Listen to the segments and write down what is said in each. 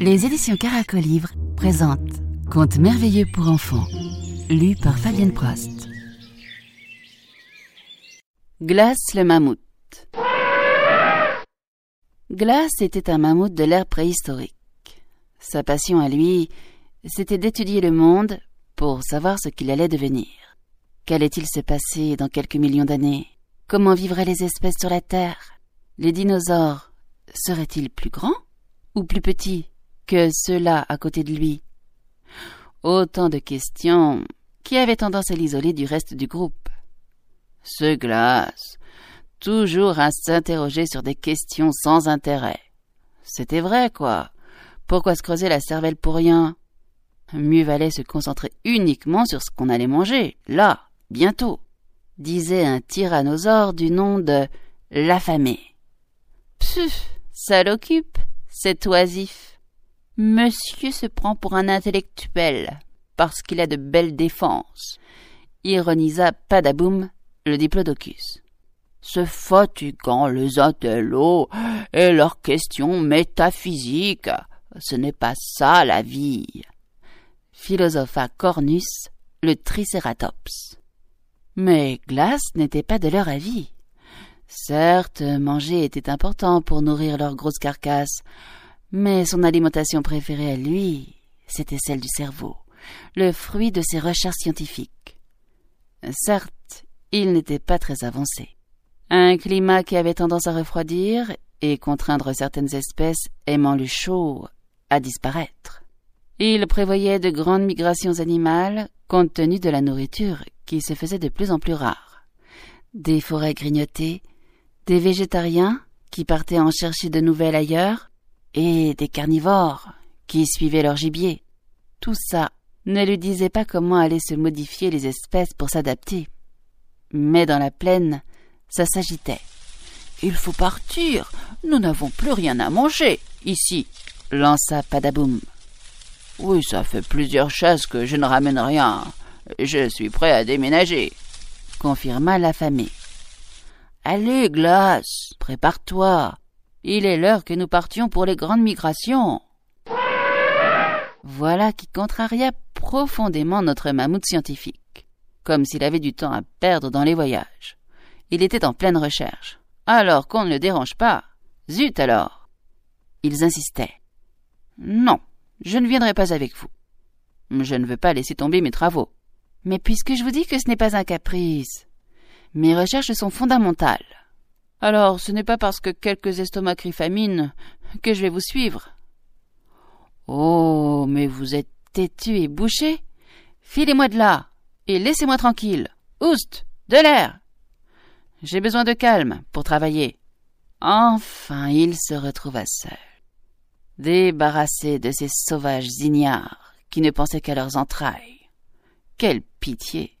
Les éditions Caracolivre présentent Contes merveilleux pour enfants, lu par Fabienne Prost. Glace le mammouth. Glace était un mammouth de l'ère préhistorique. Sa passion à lui, c'était d'étudier le monde pour savoir ce qu'il allait devenir. Qu'allait-il se passer dans quelques millions d'années? Comment vivraient les espèces sur la Terre? Les dinosaures seraient-ils plus grands ou plus petits que ceux-là à côté de lui? Autant de questions qui avaient tendance à l'isoler du reste du groupe. Ce glace, toujours à s'interroger sur des questions sans intérêt. C'était vrai, quoi. Pourquoi se creuser la cervelle pour rien? Mieux valait se concentrer uniquement sur ce qu'on allait manger, là, bientôt, disait un tyrannosaure du nom de l'affamé. Ça l'occupe, cet oisif. Monsieur se prend pour un intellectuel, parce qu'il a de belles défenses, ironisa Padaboum, le diplodocus. C'est fatigant les intellos et leurs questions métaphysiques. Ce n'est pas ça la vie philosopha Cornus, le Tricératops. Mais Glace n'était pas de leur avis. Certes, manger était important pour nourrir leur grosse carcasse, mais son alimentation préférée à lui, c'était celle du cerveau, le fruit de ses recherches scientifiques. Certes, il n'était pas très avancé. Un climat qui avait tendance à refroidir et contraindre certaines espèces aimant le chaud à disparaître. Il prévoyait de grandes migrations animales compte tenu de la nourriture qui se faisait de plus en plus rare. Des forêts grignotées, des végétariens qui partaient en chercher de nouvelles ailleurs, et des carnivores qui suivaient leur gibier. Tout ça ne lui disait pas comment allaient se modifier les espèces pour s'adapter. Mais dans la plaine, ça s'agitait. Il faut partir. Nous n'avons plus rien à manger ici, lança Padaboum. Oui, ça fait plusieurs chasses que je ne ramène rien. Je suis prêt à déménager, confirma l'affamé. Allez, Glace, prépare-toi. Il est l'heure que nous partions pour les grandes migrations. Voilà qui contraria profondément notre mammouth scientifique, comme s'il avait du temps à perdre dans les voyages. Il était en pleine recherche. Alors qu'on ne le dérange pas. Zut alors. Ils insistaient. Non, je ne viendrai pas avec vous. Je ne veux pas laisser tomber mes travaux. Mais puisque je vous dis que ce n'est pas un caprice, mes recherches sont fondamentales. Alors ce n'est pas parce que quelques estomacs crient famine que je vais vous suivre. Oh, mais vous êtes têtu et bouché. Filez-moi de là et laissez-moi tranquille. Oust, de l'air. J'ai besoin de calme pour travailler. Enfin, il se retrouva seul débarrassés de ces sauvages ignares qui ne pensaient qu'à leurs entrailles. Quelle pitié.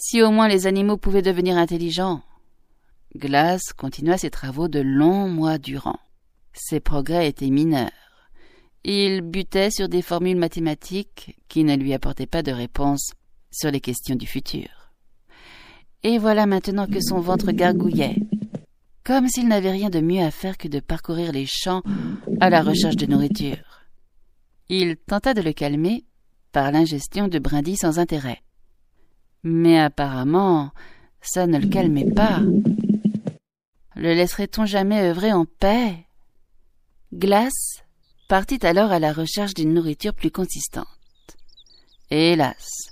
Si au moins les animaux pouvaient devenir intelligents. Glace continua ses travaux de longs mois durant. Ses progrès étaient mineurs. Il butait sur des formules mathématiques qui ne lui apportaient pas de réponse sur les questions du futur. Et voilà maintenant que son ventre gargouillait, comme s'il n'avait rien de mieux à faire que de parcourir les champs à la recherche de nourriture. Il tenta de le calmer par l'ingestion de brindilles sans intérêt. Mais apparemment, ça ne le calmait pas. Le laisserait-on jamais œuvrer en paix? Glace partit alors à la recherche d'une nourriture plus consistante. Hélas,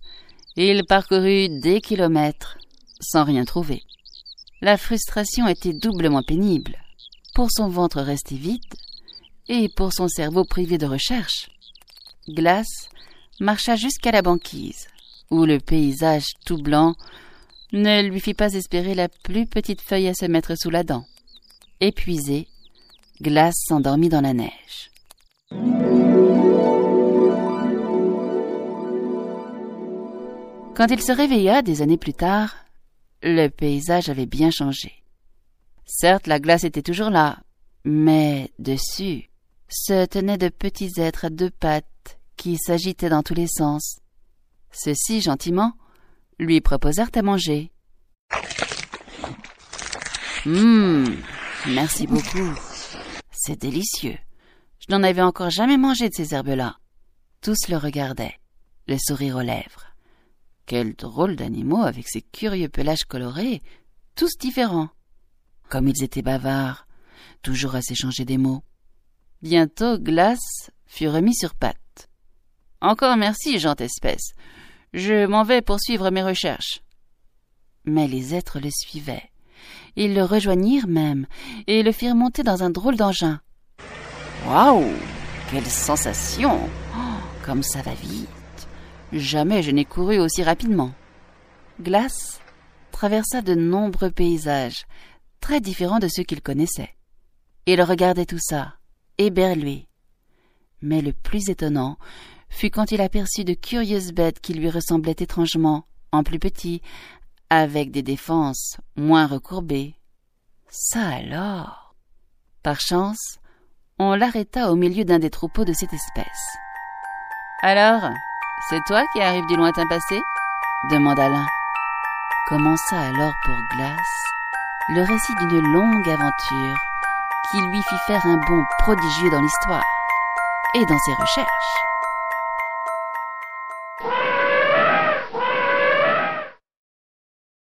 il parcourut des kilomètres sans rien trouver. La frustration était doublement pénible. Pour son ventre resté vide et pour son cerveau privé de recherche. Glace marcha jusqu'à la banquise, où le paysage tout blanc ne lui fit pas espérer la plus petite feuille à se mettre sous la dent. Épuisé, Glace s'endormit dans la neige. Quand il se réveilla des années plus tard, le paysage avait bien changé. Certes, la glace était toujours là, mais dessus se tenaient de petits êtres à deux pattes qui s'agitaient dans tous les sens. Ceux-ci, gentiment, lui proposèrent à manger. Hum, Merci beaucoup. C'est délicieux. Je n'en avais encore jamais mangé de ces herbes-là. Tous le regardaient, le sourire aux lèvres. Quel drôle d'animaux avec ces curieux pelages colorés, tous différents. Comme ils étaient bavards, toujours à s'échanger des mots. Bientôt, Glace fut remis sur pattes. Encore merci, gente espèce. Je m'en vais poursuivre mes recherches. Mais les êtres le suivaient. Ils le rejoignirent même, et le firent monter dans un drôle d'engin. Waouh Quelle sensation oh, Comme ça va vite Jamais je n'ai couru aussi rapidement. Glace traversa de nombreux paysages, très différents de ceux qu'il connaissait. Il regardait tout ça, éberlué. Mais le plus étonnant fut quand il aperçut de curieuses bêtes qui lui ressemblaient étrangement, en plus petit, avec des défenses moins recourbées. Ça alors Par chance, on l'arrêta au milieu d'un des troupeaux de cette espèce. Alors, c'est toi qui arrives du lointain passé? demanda l'un. Commença alors pour Glace? Le récit d'une longue aventure qui lui fit faire un bond prodigieux dans l'histoire et dans ses recherches.